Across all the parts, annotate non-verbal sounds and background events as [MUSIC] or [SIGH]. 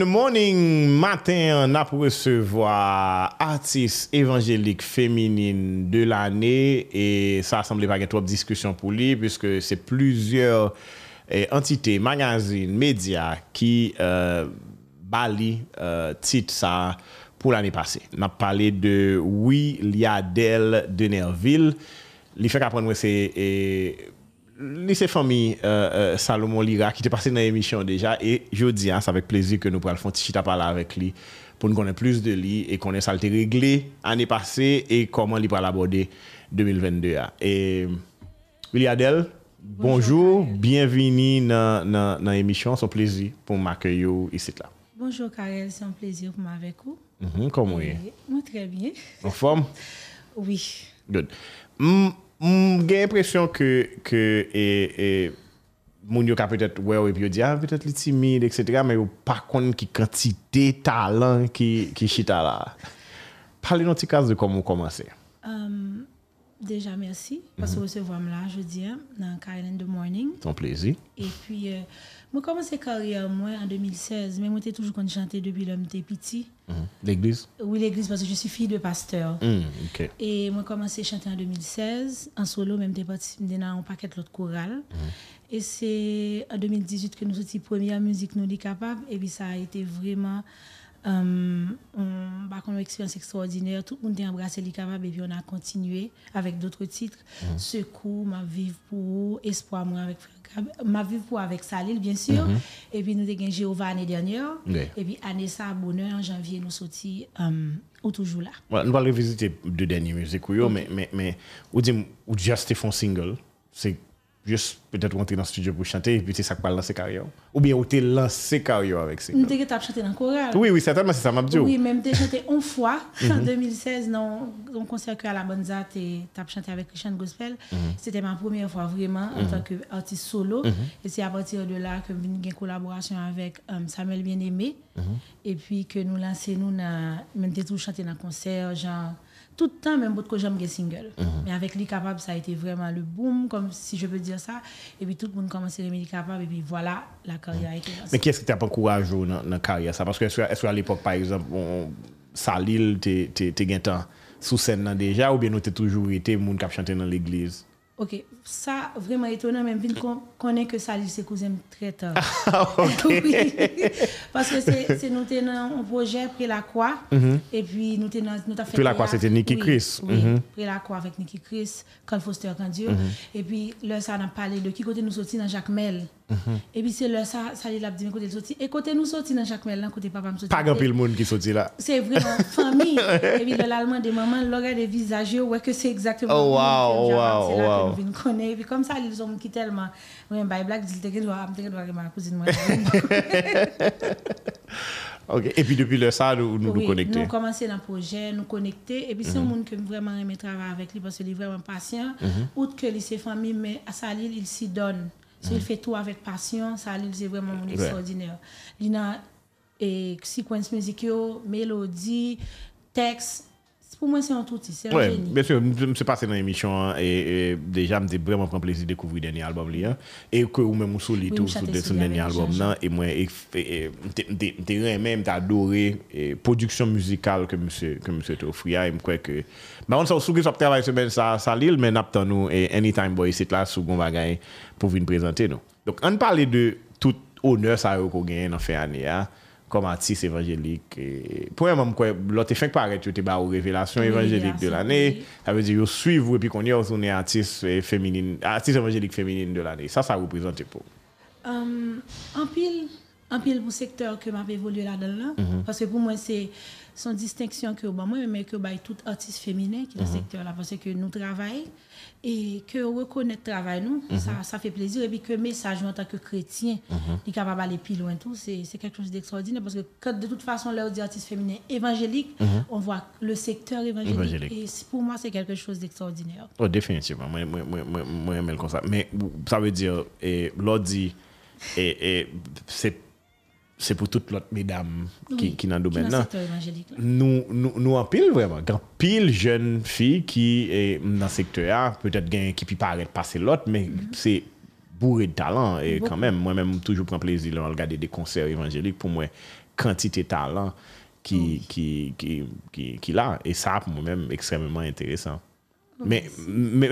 Good morning, matin, on a pour recevoir artiste évangélique féminine de l'année et ça semblait pas qu'il y ait trop de discussion pour lui puisque c'est plusieurs eh, entités, magazines, médias qui euh, balient euh, titre ça pour l'année passée. On a parlé de Oui, Liadel de Nerville. L'effet qu'après nous, c'est... Eh, lycée famille euh, euh, Salomon Lira qui était passé dans l'émission déjà et je dis hein, c'est avec plaisir que nous pourrons faire petit à parler avec lui pour nous connaître plus de lui et connaître ça a été réglé l'année passée et comment il va l'aborder 2022 et Williadel bonjour, bonjour bienvenue dans l'émission c'est un plaisir pour m'accueillir ici là. Bonjour Karel c'est un plaisir pour m'avoir avec vous. Mm -hmm, comment oui. est moi très bien. En forme? Oui. Good. Mm. Mgen impresyon ke, ke e, e, moun yo ka petet wè wè pi yo di, ah, petet li timide, etc. Men yo pa kon ki kantite talan ki, ki chita la. Parle nou ti kaz de koman komanse. Um, deja mersi, pas mm -hmm. wè se vwam la, je di, nan Kailen The Morning. Ton plezi. E pi... Euh, moi, commencé carrière moi en 2016, mais moi, j'ai toujours chanté depuis que j'étais petit. Mhm. L'église? Oui, l'église, parce que je suis fille de pasteur. Mm, Et moi, commencé à chanter en 2016, en solo, même j'étais participé dans un paquet de chorale. Mhm. Et c'est en 2018 que nous sommes première musique nous dit capable. Et puis ça a été vraiment euh, une expérience extraordinaire. Tout le monde a embrassé les capables et puis on a continué avec d'autres titres. Mm Secours, ma vie pour Espoir, moi avec ma vie pour avec Salil, bien sûr. Mhm. Et puis, nous avons gagné Jéhovah l'année dernière. Et puis, année ça, bonheur, en janvier, nous sommes um, toujours là. Voilà, nous allons revisiter deux dernières musiques, mais, mais, mais, ou dit, ou juste un single, c'est juste peut-être rentrer dans le studio pour chanter et puis c'est ça qui va lancer carrière. Ou bien ou t'es lancé carrière avec ça. Nous t'es chanté dans le choral. Oui oui certainement c'est ça m'a dit. Oui même t'es chanté une fois [LAUGHS] en 2016 dans un concert que à la Bonza t'es t'as chanté avec Christian Gospel. Mhm. c'était ma première fois vraiment en mhm. tant qu'artiste solo. Mhm. et c'est à partir de là que j'ai une collaboration avec um, Samuel Bien-Aimé. Et puis que nous lançons nous même t'es tout chanté dans le concert genre tout le temps, même que j'aime des singles. Mhm. Mais avec Les Capables, ça a été vraiment le boom, comme si je peux dire ça. Et puis tout le monde commence à aimer Les Capables, et puis voilà, la carrière a été Mais qu'est-ce qui t'a pas encouragé dans la carrière ça? Parce que est-ce qu'à l'époque, par exemple, on, Salil, t'es sous scène déjà, ou bien tu toujours été monde qui a chanté dans l'église? Ok, sa vreman etonan men vin konen ke sa li se kouzem tre tar. Ah, [LAUGHS] ok. [LAUGHS] oui, paske se nou te nan on proje pre la kwa, mm -hmm. e pi nou te nan nou ta fèk. Pre la kwa, se te Niki Chris. Oui, mm -hmm. pre la kwa vek Niki Chris, Carl Foster Candieu, mm -hmm. e pi lè sa nan pale de ki kote nou soti nan Jacques Mel. Et puis c'est là, ça, ça, il a dit, côté sorti. Et côté nous sortis dans Jacques Mel, côté papa me sorti. Pas grand le monde qui sorti là. C'est vraiment famille. [LAUGHS] et puis l'allemand des mamans, l'oreille des visages, ouais, que c'est exactement. Oh, wow, wow, wow connaît puis comme ça ils ont qui tellement ouais by black dit que doit me doit ma cousine moi [LAUGHS] OK et puis depuis le ça nous nous oui, connecter nous commencer dans projet nous connecter et puis c'est un mhm. monde que vraiment aimer travailler avec lui parce qu'il est vraiment patient mm outre que il ses famille mais à Salil il s'y donne il mhm. fait tout avec passion Salil c'est vraiment extraordinaire il a et sequence musicale mélodie texte Pour moi, c'est un tout petit, c'est un ouais, génie. Bien sûr, je me suis passé dans l'émission et, et, déjà, je vraiment pris plaisir de découvrir le dernier album. Là, et que vous-même, vous solide oui, sur le dernier album. Là, et moi, je même adoré la production musicale que monsieur que monsieur offert. Et je crois que. Mais on s'en souvient, ça travaille semaine, ça, ça l'île, mais nous nous et Anytime Boy, c'est là, sous bon bagage, pour vous présenter. Donc, on parle de tout honneur ça qu'on gagne dans fin année. comme artiste évangélique. Et pour moi, l'autre fait paraître, tu as une révélation évangélique de l'année. Ça veut dire que suivre et puis qu'on est une artiste féminine, artiste évangélique féminine de l'année. Ça, ça représente pour. Um, en pile, en pile pour secteur que m'a évolué là-dedans, mm -hmm. parce que pour moi, c'est son distinction que bon, moi, mais que bah, tout artiste féminin qui est mm -hmm. le secteur là, parce que nous travaillons et que reconnaître le travail nous mhm. ça, ça, fait plaisir. Et puis que message en tant que chrétien mm -hmm. est capable d'aller plus loin tout. C'est quelque chose d'extraordinaire parce que de toute façon les artistes féminins évangéliques mhm. on voit le secteur évangélique, et pour moi c'est quelque chose d'extraordinaire. Oh définitivement. Moi moi moi moi, moi comme ça mais ça veut dire et dit et, et c'est c'est pour toutes l'autre mesdames qui, qui dans le domaine là. Nous, nous, nous en pile vraiment. Quand pile jeune fille qui est dans le secteur, peut-être qui peut paraître passer l'autre, mais mm -hmm. c'est bourré de talent. Et Beaucoup. quand même, moi-même, toujours prends plaisir à regarder des concerts évangéliques. Pour moi, quantité de talent qui, oui. qui, qui, qui, qui là. Et ça, pour moi-même, extrêmement intéressant. Oui. Mais, mais,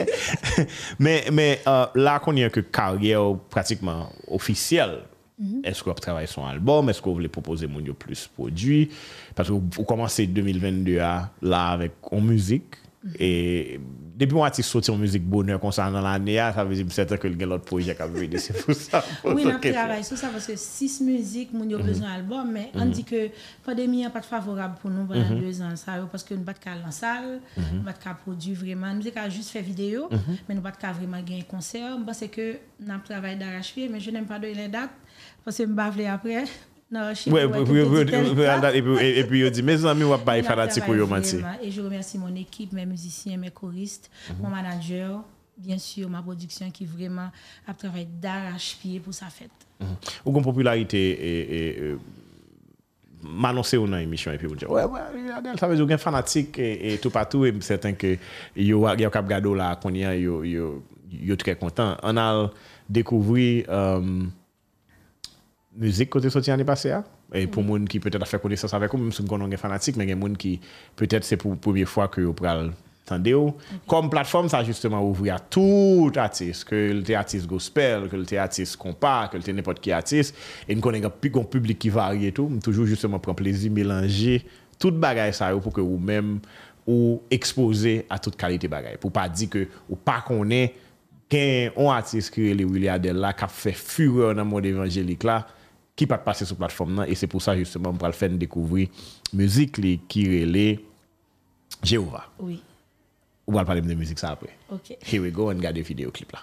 [LAUGHS] mais, mais euh, là qu'on y a que carrière pratiquement officielle, Mm -hmm. Est-ce qu'on travaille sur un album? Est-ce qu'on voulait proposer mon plus produit? Parce que vous commencez 2022 là avec en musique. Mm -hmm. Et depuis moi, artiste sorti en musique bonheur concernant l'année, ah, ça veut dire certain que quelqu'un l'autre projet qui a vu c'est pour ça. Pour [LAUGHS] oui, on travaille sur ça parce que six musiques, mon mm besoin album, mais on mhm. dit que la pandémie n'est pas favorable pour nous pendant mhm. deux ans, ça, parce que nous pas qu'à en salle, mhm. nous pas qu'à produire vraiment, nous pas juste faire vidéo, mais nous pas qu'à vraiment gagner un concert. Bon, c'est que nous travaillons d'arrache-pied, mais je n'aime pas donner les dates. Parce que je me après. Non, ouais, et puis il dit mes amis on va pas fanatique pour yo Et je remercie mon équipe, mes musiciens, mes choristes, mon manager, bien sûr ma production qui vraiment a travaillé d'arrache-pied pour sa fête. Ou une popularité et m'annoncer une émission et puis vous dire ouais ouais ça veut dire qu'il fanatique et, tout partout et certain que yo y a cap gado là qu'on y a yo yo yo très content. On a découvert musique côté sorti l'année passée. Et pour mm. les gens qui peut-être fait connaissance avec eux, même si on est fanatique, mais il y a des gens qui peut-être c'est pour la première fois que vous prenez Okay. Comme plateforme, ça justement ouvrir à tout artiste, que le artiste gospel, que le artiste compas, que le n'importe qui artiste, et nous connaissons un public qui varie et tout, toujours justement prendre plaisir, mélanger toute bagaille ça pour que vous-même ou exposé à toute qualité bagaille. Pour pas dire que ou pas qu'on est qu'un artiste qui est Willie Adel là, qui a fait fureur dans le monde évangélique là, qui peut passer sur la plateforme et c'est pour ça justement pour le faire découvrir musique qui relève Jéhovah. Oui. On va parler de musique ça après. OK. Here we go and regarder vidéo clip là.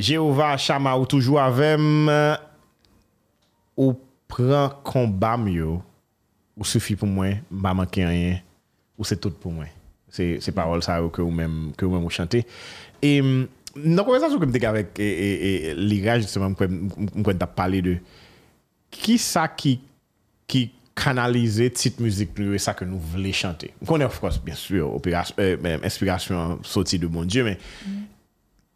Jehova chama ou toujou avem ou pran komba myo ou sufi pou mwen, mba manke anyen ou se tout pou mwen. Se parol sa ou ke ou men ou chante. E nan konversasyon ke mte gavek e liga justement mkwen tap pale de ki sa ki ki kanalize tit müzik nou e sa ke nou vle chante. Mkwen e of course, bien sûr, euh, inspirasyon soti de bon Diyo, men mm.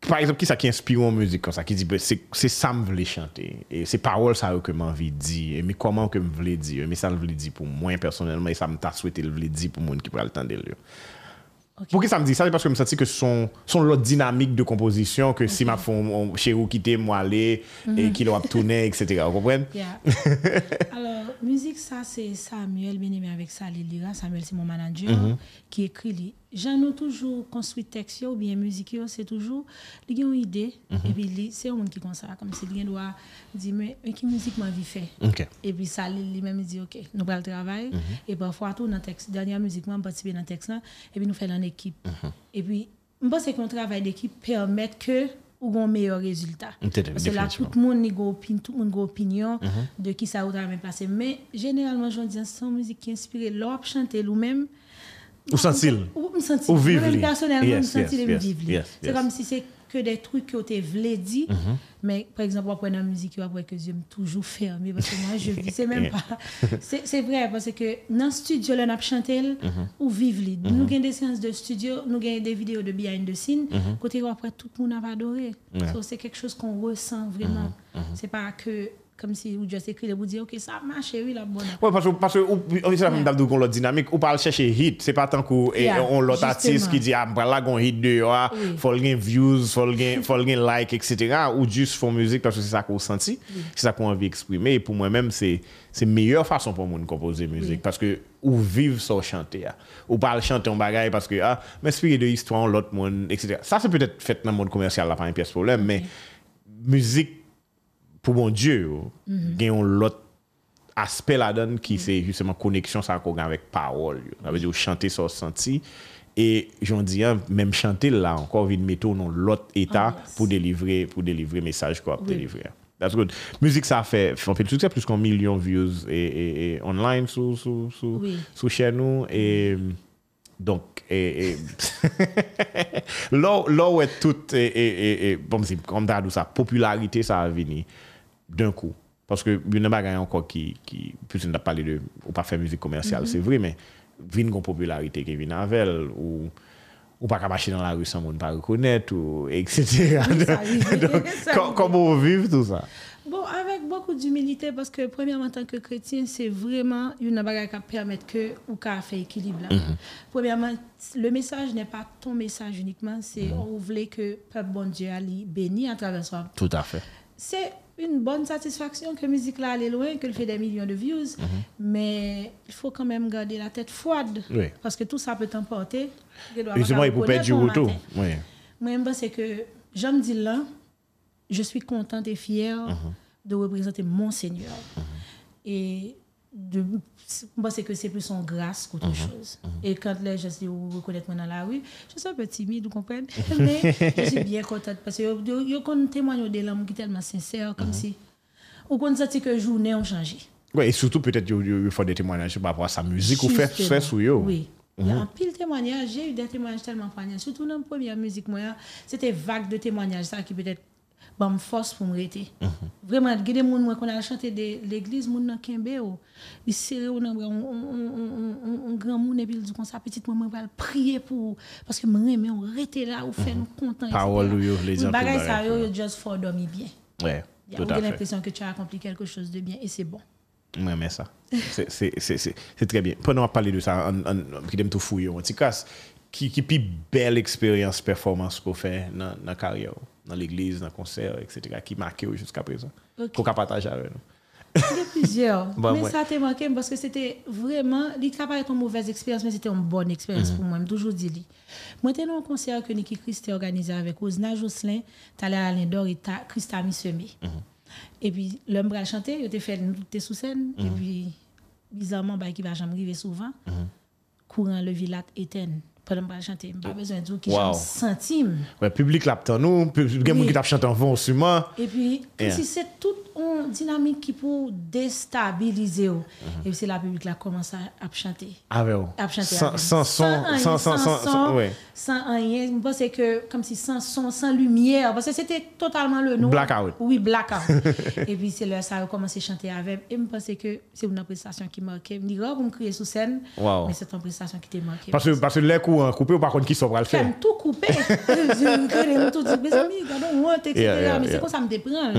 par exemple, qui ça qui inspire en musique comme ça, qui dit, c'est ça que je voulais chanter. Et c'est paroles ça que je dire. Mais comment que je voulais dire. Mais ça, je voulais dire pour moi personnellement. Et ça, je t'a souhaité, je voulais dire pour moi qui pourrait le temps de Okay. Pour qui ça me dit ça? C'est parce que je me sentis que son, son lot dynamique de composition, que okay. si ma femme, chez vous, quitter, moi, aller, mm -hmm. et mhm. qu'il aura tourné, etc. Vous comprenez? Yeah. [LAUGHS] Alors, musique, ça, c'est Samuel, bien aimé avec ça, Lira. Samuel, c'est mon manager, mm -hmm. qui écrit les nou toujou konstruy teks yo ou bien müzik yo, se toujou li gen yon ide, e pi li, se yon moun ki konsa, kom se li gen doa di, men, men ki müzik man vi fe, e pi sa li, li men mi di, ok, nou pral travay, e pa fwa tou nan teks, danyan müzik man, patipe nan teks lan, e pi nou fe lan ekip, e pi, mba se kon travay d'ekip, permet ke ou gon meyo rezultat, se la tout moun ni go opin, tout moun go opinyon, de ki sa ou travay plase, men, generalman, joun diyan, son müzik ki inspire lop chante lou men, Ou sentil? Ou. Ou li? Personnellement, ou sentil et vive li. C'est comme si c'est que des trucs ont été vlé dit, mais par exemple, après la musique, après que j'aime toujours fermer, parce que moi, je vis, c'est même pas... C'est vrai, parce que dans le studio, on a chanté, ou vive li. Nous avons des séances de studio, nous avons des vidéos de behind the scene, côté après, tout le monde a adoré. C'est quelque chose qu'on ressent vraiment. C'est pas que... kom si ou just ekri le pou di, ok, sa mache, oui, la bonne. Ou, parce ou, on se la mèm dabdou dinamik, ou pal chèche hit, se pa tankou, e, on lot artist ki di, ah, la gon hit de yo, ah, fol gen views, fol gen like, etc. Ou just fon müzik, parce se sa kon senti, se sa kon anvi eksprime, pou mwen mèm, se meyèr fason pou moun kompose müzik, parce que ou vive so chante ya. Ou pal chante yon bagay, parce que, ah, mè spiri de histouan, lot moun, etc. Sa se peut-être fèt nan moun komersyal la pa yon pièce probleme, mè müzik pou bon Diyo, mm -hmm. gen yon lot aspe la dan ki se justement koneksyon sa kon gen avèk parol yo. Avè di yo chante sa so santi, e joun diyan, menm chante la ankon vin meto non lot etat oh, ah, yes. pou delivre, pou delivre mesaj ko ap oui. delivre. That's good. Muzik sa fè, fè tout se plus kon milyon views e, e, e online sou, sou, sou, oui. sou chè nou, e donk, e, e, lò wè tout, e, e, e, bom si, kom ta dou sa, popularite sa avini. D'un kou. Paske yon nan bagay anko ki, plus yon da pale de, ou pa fè müzik komersyal, se vri, men vin kon popularite ki vin anvel, ou pa kabache nan la rue san moun pa rekounet, ou et cetera. Komo ou viv tout sa? Bon, avèk bokou d'humilite, paske premièman tanke kretien, se vreman yon nan bagay ka permèt ke ou ka fè ekilib la. Premièman, le mesaj nè pa ton mesaj unikman, se ou vle ke pep bon Dje Ali beni a traveswa. Tout a fè. Se une bonne satisfaction que la musique là est loin, qu'elle fait des millions de views, mhm. mais il faut quand même garder la tête froide parce que tout ça peut t'emporter. Justement, il peut perdre du retour. Moi, c'est que j'aime dire là, je suis contente et fière mhm. de représenter mon Seigneur. Mhm. Et de, moi, c'est que c'est plus son grâce qu'autre mhm. chose. Mhm. Et quand les gens se reconnaissent moi dans la rue, je suis un peu timide, vous comprenez? [LAUGHS] Mais je suis bien contente parce que je connais témoigne de l'homme qui est tellement sincère, comme mhm. si, ou qu'on senti que journée ont changé. Oui, et surtout peut-être il faut des témoignages par rapport à sa musique ou fait, fait yo. Oui. Il y a un pile témoignage, j'ai eu des témoignages tellement poignants. Surtout dans la première musique, c'était vague de témoignages, ça qui peut-être ba m fos pou m rete. Vreman, gede moun mwen kon a chante de l'eglise, moun nan kenbe ou, li sere ou nan bre, on gran moun epil di kon sa petit moun mwen val priye pou, paske m reme ou rete la ou fè nou kontan. Parol ou yo, le diyan pou bagay. Sa yo, just for domi bien. Ouais, tout a fait. L'impression que tu as accompli quelque chose de bien, et c'est bon. Mwen mè sa. C'est très bien. Pendant à parler de ça, ki dem tou fouyo, an ti kas, ki pi bel experience, performance ko fè nan karyo ou? nan l'eglise, nan konser, etc. ki make ou jusqu'a prezant. Kou ka pataje avè nou. Il y a plusieurs. [LAUGHS] Bah, mais ouais. ça t'a marqué parce que c'était vraiment. Il été une mauvaise expérience, mais c'était une bonne expérience Mhm. pour moi. Je toujours dit. Moi, j'étais dans un concert que Nicky Christ a organisé avec Osna Jocelyn. Tu allé à l'Indor et t'as Christ a mis semé. Mhm. Et puis, l'homme va chanter, il était fait, nous sous scène. Et Mhm. puis, bizarrement, bah, qui va jamais arriver souvent. Courant le villat éteint. Pendant que je chanter, pas besoin de dire qui Wow. centime. Ouais, public là, t'en nous, il y a des gens Oui. qui chanter en fond, sûrement. Et puis, Yeah. si c'est toute une dynamique qui pour déstabiliser. Mhm. Et puis, c'est la public qui a commencé à, chanter. Ah, ouais, ouais. À chanter Sans, sans son, sans, sans, sans, sans- ouais. sans rien. Je pense que comme si sans son, sans lumière. Parce que c'était totalement le noir. Blackout. Oui, blackout. [LAUGHS] et puis c'est là ça a commencé à chanter avec. Et je pense que c'est une prestation qui marquait. Je me dis, oh, vous me criez sous scène. Wow. Mais c'est une prestation qui t'a marqué. Parce que, parce que les coups hein, coupés, ou par contre, qui sont le faire. Tout couper. [LAUGHS] je connais tout dit, mes amis, regardons honte, etc. Yeah, yeah, mais c'est yeah. comme ça me déprend?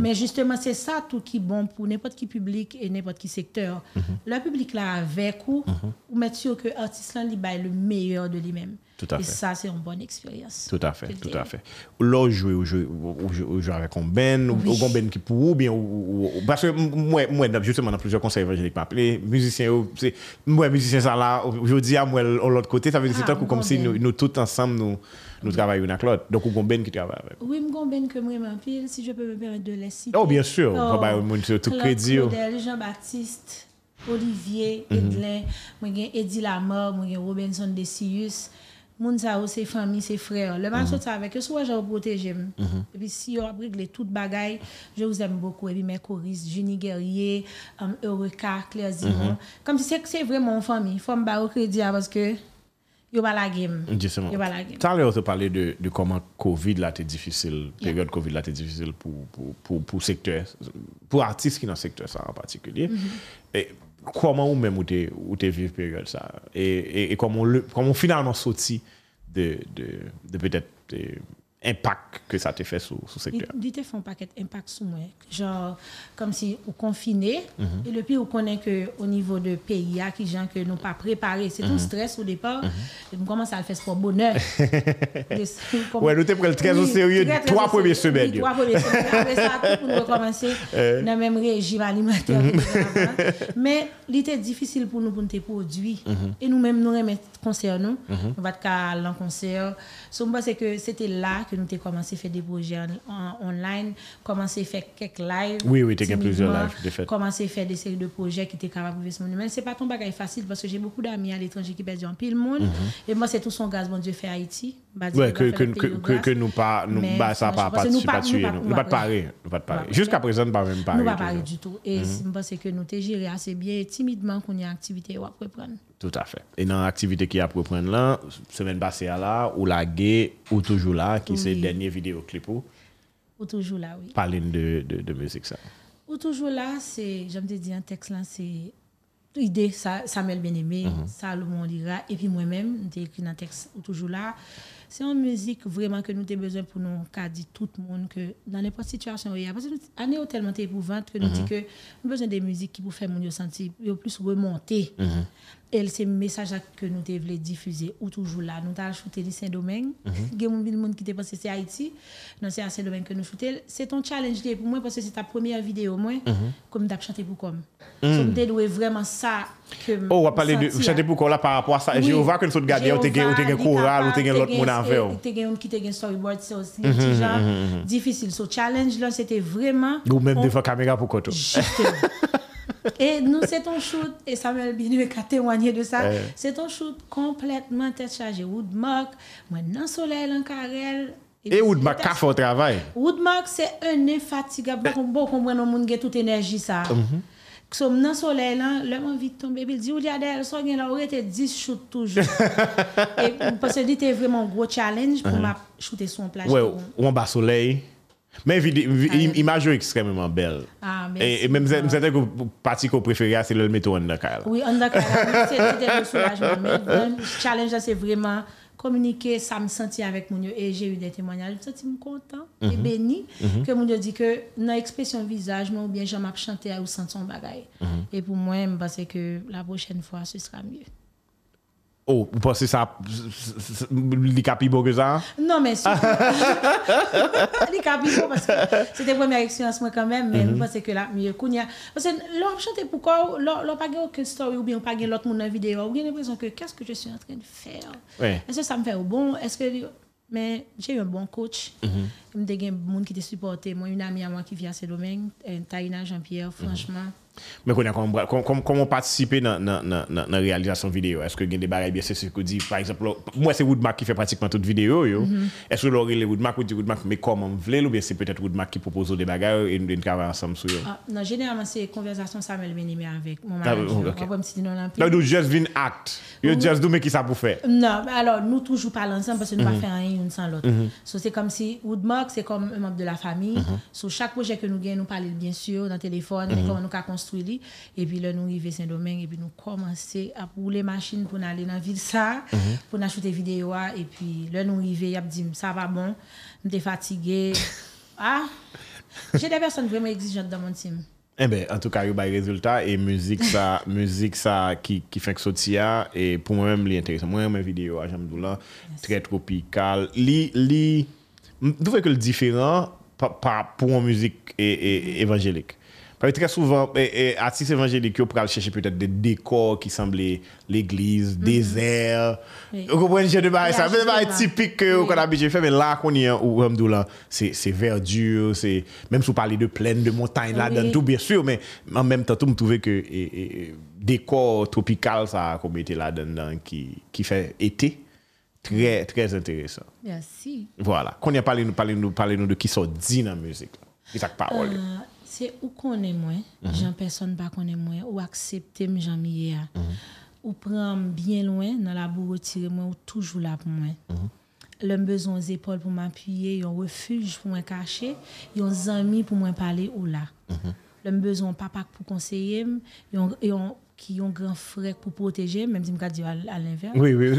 Mais justement, c'est ça tout qui est bon pour n'importe qui public et n'importe qui secteur. Le public là avec vous, vous mettez sûr que l'artiste là, il le meilleur de lui-même. Tout à fait. Et ça, c'est une bonne expérience. Tout à fait, tout à fait. Là, jouer ou jouer avec un ben, ou un ben qui pour ou bien, parce que moi, moi justement, dans plusieurs conseils évangéliques, m'a appelé, musicien, moi, musicien, ça là, aujourd'hui, à moi, de l'autre côté, ça veut dire ah, que comme bon si nous tous ensemble, nous, nous travaillons avec l'autre. Donc, ou un ben qui travaille avec. Oui, un bon ben que moi, m'en pile, si je peux me permettre de les citer. Oh, bien sûr, on va oh, tout crédit. Oh. Jean-Baptiste, Olivier, mhm. Edlin, moi, Eddie Lamar, moi, Robinson Desius, moun sa ou se fami, se frère. Le man mm -hmm. sot sa avek, yo sou waj ou proteje m. Mm -hmm. E pi si yo abrigle tout bagay, je vous aime beaucoup. E pi mes choristes, Juni Guerrier, um, Eureka, Claire Ziron. Kom mhm. si se se vreman fami, fom ba ou kredi a, paske yo ba la game. Justement. Yo ba la game. Tan le ou te pale de, de koman COVID la te difisil, yeah. peryode COVID la te difisil pou, pou, pou, pou sektor, pou artist ki nan sektor sa an patikulye. Mhm. E... comment ou même ou t'es ou t'es vivre période ça et et, et comment le comment finalement sorti de de, de peut-être impact que ça te fait sur le secteur Il te fait un paquet d'impact sur moi. Genre, comme si on confiné, mm -hmm. et le pire, on connaît qu'au niveau de pays, il gens qui n'ont pas préparé. C'est mm -hmm. tout mm-hmm. stress au départ. Mm -hmm. On commence à le faire pour bonheur. [LAUGHS] comme... Ouais, nous t'es pris très oui, au sérieux très, trois premières semaines. Oui, trois premières semaines. Après ça, tout pour recommencer [LAUGHS] euh... dans le même régime alimentaire. [LAUGHS] Mm-hmm. Mais il était difficile pour nous pour nous produire. Mm-hmm. Et nous-mêmes, nous remettre concernant nous. On va te en concert. Non? So, je pense que c'était là que nous avons commencé à faire des projets en, en- online, commencé à faire quelques lives. Oui, oui, t'as fait plusieurs lives, de fait. Commencé à faire des séries de projets qui étaient capables de vivre ce Mais c'est pas ton bagage facile parce que j'ai beaucoup d'amis à l'étranger qui perdent en pile monde. Et moi, c'est tout son gaz, mon Dieu, fait Haïti. Bah, Mhm. Ouais, Dieu que, que, faire que, nous pas, nous, bah, ça pas pas- participé, nous pas- nous, pas parer, nous pas parer. Jusqu'à présent, nous pas même parer. Nous pas du tout. Et je pense que nous t'ai géré assez bien et timidement qu'on y a activité ou après prendre. Tout à fait. Et dans l'activité qui a pour prendre là, semaine passée à là, ou la gay, ou toujours là, qui c'est le Oui. dernier vidéoclip ou? Ou toujours là, oui. parler de, de, de musique ça. Ou toujours là, c'est, j'aime te dire, un texte là, c'est idée, ça, Samuel Bien-Aimé, Salomon Lira, et puis moi-même, j'ai écrit un texte ou toujours là. C'est une musique vraiment que nous avons besoin pour nous qu'a dit tout le monde que dans n'importe situation il y a. Parce que l'année est tellement épouvante que nous disons que nous avons besoin de musique qui pour faire nous sentir plus remonter. Et c'est le message que nous devons diffuser ou toujours là. Nous avons shooté le Saint-Domingue. Il y a des gens qui pensé c'est Haïti. Non, c'est à Saint-Domingue que nous shooté. C'est ton challenge pour moi parce que c'est ta première vidéo, moi, comme tu as chanté pour comme. Donc, tu dois vraiment ça que Oh, on va parler de. Vous chantez pourquoi là par rapport à ça? Oui. Jéhovah, que nous sommes gardés, ou t'es Jéhovah, un choral, ou t'es capable, l'autre monde en fait. Un qui te un storyboard, c'est aussi Mhm, difficile. So, challenge là, c'était vraiment. Ou même devant caméra pour koto. Justement. [LAUGHS] Et nous, c'est un shoot, et Samuel Binu a témoigné de ça. Ouais. C'est un shoot complètement tête chargée. Woodmark, le soleil, en carrel. Et ou c'est ma tête- café au travail. Woodmark, c'est un infatigable. Bon, bon, comprendre, on a toute énergie, ça. Mhm. So, dans le soleil, là, l'homme a envie de tomber. Puis il dit, Oulia, derrière, so, il aurait été 10 shoots toujours. [LAUGHS] et parce que c'était vraiment un gros challenge shooter son plage. Mhm. Ouais, pour- ou en bas soleil. Men imaj yo ekstremement bel. Ah, e men msente ko pati ko preferya se lèl meto an dakal. Oui, an dakal. Se lèl de soulajman. Men challenge la se vreman komunike sa m senti avèk moun yo. E jè yu de témoignaj. M senti m kontan. E mhm. beni. Ke mhm. moun yo di ke nan ekspresyon vizaj moun ou bien jèm ap chante a ou senton bagay. Mhm. E pou mwen m basè ke la pochèn fwa se sra mye. Oh, vous pensez ça, pi bon que ça? Non, mais surtout, [LAUGHS] les capitaux, parce que c'était la première expérience moi quand même, mais je pense que là, mieux Kounia. Parce que l'on chante pourquoi, l'on pas aucune story ou bien pas l'autre monde dans la vidéo, ou bien l'impression que qu'est-ce que je suis en train de faire? Ouais. Est-ce que ça me fait au bon? Est-ce que, mais j'ai eu un bon coach. Il y a des gens qui te supporté. Moi, une amie à moi qui vient à ce domaine, Taïna Jean-Pierre, franchement. Mais qu'on a comment comment comment participer dans dans dans dans la réalisation vidéo Est-ce que il y a des bagages bien c'est ce que dit par exemple moi c'est Woodmark qui fait pratiquement toute vidéo yo. Est-ce que l'aurait les Woodmark ou dit Woodmark mais comment vous voulez ou bien c'est peut-être Woodmark qui propose des bagages et nous travailler ensemble sur. Ah, non, généralement, c'est conversation Samuel Benimé avec mon Ah, manager. ok. On va me dire non, nous just vin act. Yo just do mais qui ça pour faire? Non, mais alors nous toujours parlons ensemble parce que nous ne pas faire rien une sans l'autre. So, c'est comme si Woodmark, c'est comme un membre de la famille. Sur chaque projet que nous gagnons, nous parlons bien sûr dans le téléphone, mais comment nous avons lui. Et puis là, nous arrivons Saint-Domingue et puis nous commençons à rouler machine pour aller dans la ville ça, pour nous shooter vidéo. Et puis là, nous arrivons, il a dit, ça va bon, nous sommes fatigués. [LAUGHS] ah, j'ai des personnes vraiment exigeantes dans mon team. Eh ben, en tout cas, il y a des résultats et musique ça, [LAUGHS] musique ça qui, qui fait que sortir et pour moi-même, l'intéressant. Moi, mes vidéos à Jamdoula, très tropical. Li, li, je trouve que le différent par, par- pour une musique é- é- évangélique? très souvent, et, et, artistes évangéliques, ils pourraient chercher peut-être des décors qui semblent l'église, mm -hmm. désert. Oui. Vous comprenez, j'ai de ça. C'est pas typique qu'on a habitué faire, mais là, qu'on y est, oh c'est verdure, c'est même si vous parlez de plaine, de montagne, là, dans tout, bien sûr, mais en même temps, tout me trouvait que et, décor tropical, ça, qu'on mettait là, dedans, qui, qui fait été. Très, très intéressant. Merci. Voilà. Qu'on y a parlé, nous, parlez-nous, parlez-nous de qui sont dit dans la musique. Là. Isaac Parole. Euh, Se ou konen mwen, mm -hmm. jan person pa konen mwen, ou aksepte m jan miye a. Mm -hmm. Ou pran bien loin nan la bou retire mwen, ou toujou la pou mwen. Mm -hmm. Lèm bezon zépol pou m apuyye, yon refuj pou mwen kache, yon zami pou mwen pale ou la. Mhm. Lèm bezon papak pou konseye m, yon... yon qui ont grand frère pour protéger, même si je me dis à, l'inverse. Oui, oui. [LAUGHS]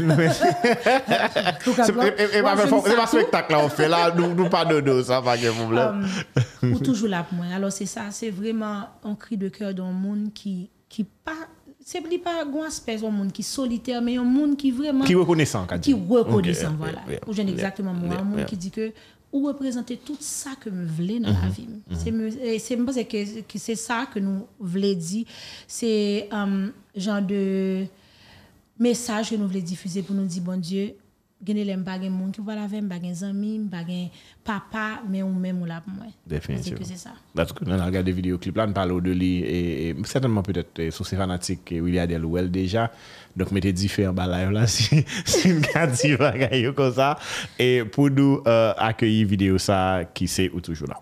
C'est pas- pas sens spectacle là, on fait là, nous, nous pas de ça a un problème. ou toujours là pour moi. Alors c'est ça, c'est vraiment un cri de cœur d'un monde qui qui pas c'est pas un aspect un monde qui est solitaire mais un monde qui vraiment Qui reconnaissant, qui reconnaissant voilà. Ou yeah, exactement moi, un monde qui dit que ou représenter tout ça que me voulez dans la vie. C'est me- et c'est que, que c'est ça que nous voulons dire, c'est un genre de message que nous voulons diffuser pour nous dire bon Dieu gagner les pas monde qui va la faire pas gain amis pas gain papa mais ou même ou là pour moi c'est Définitivement. que c'est ça Parce que nous avons regardé des vidéoclips là, nous parlons de lui et, et certainement peut-être euh, sur ses fanatiques, euh, William Delouel déjà. Donc, mettez différents bas live là [LAUGHS] si, si gagner comme ça. Et pour nous euh, accueillir vidéo ça qui c'est ou toujours là.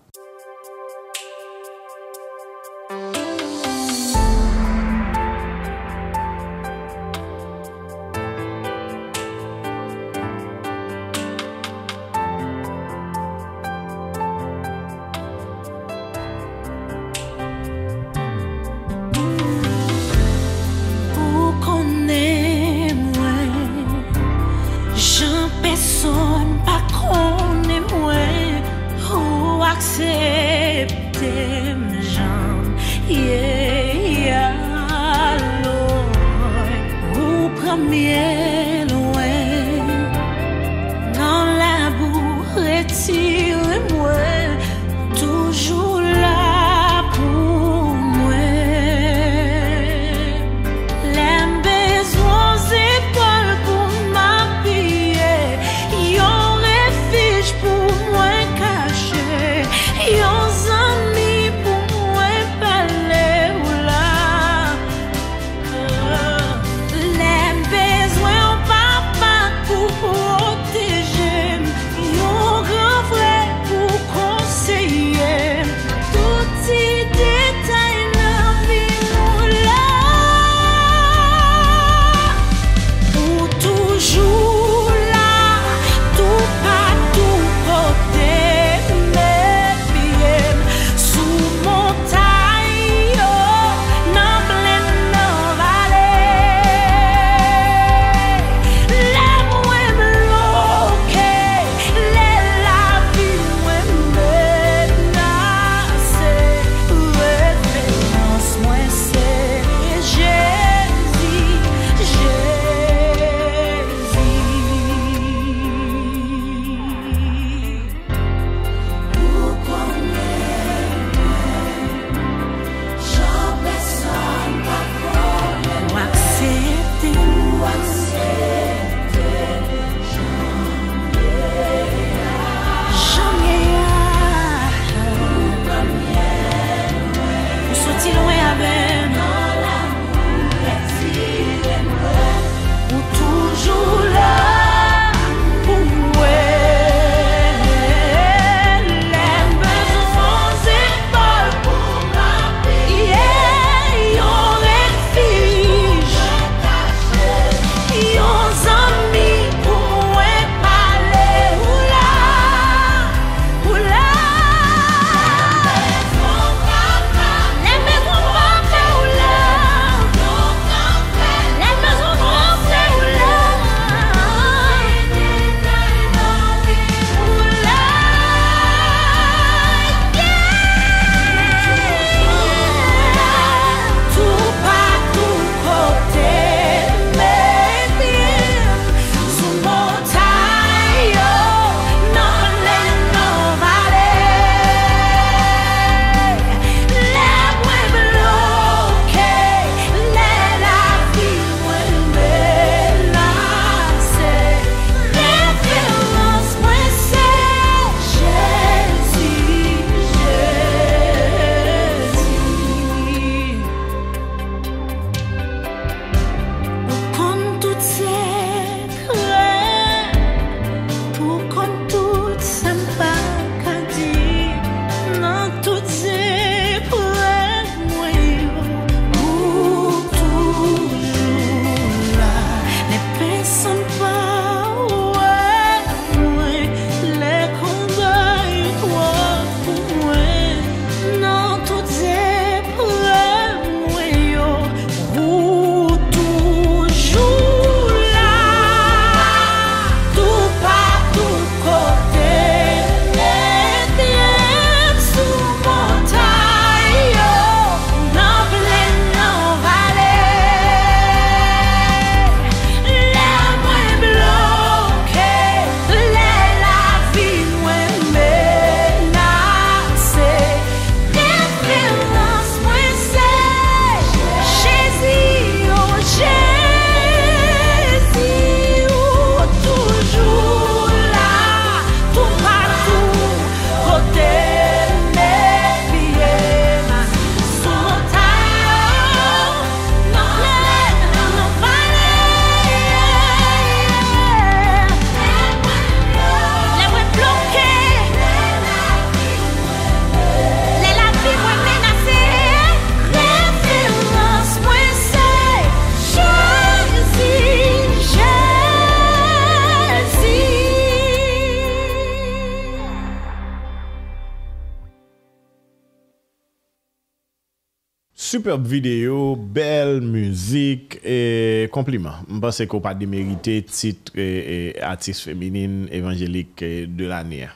superbe vidéo, belle musique et compliments. Je pense qu'on pas démérité titre et, et, artiste féminine évangélique de l'année.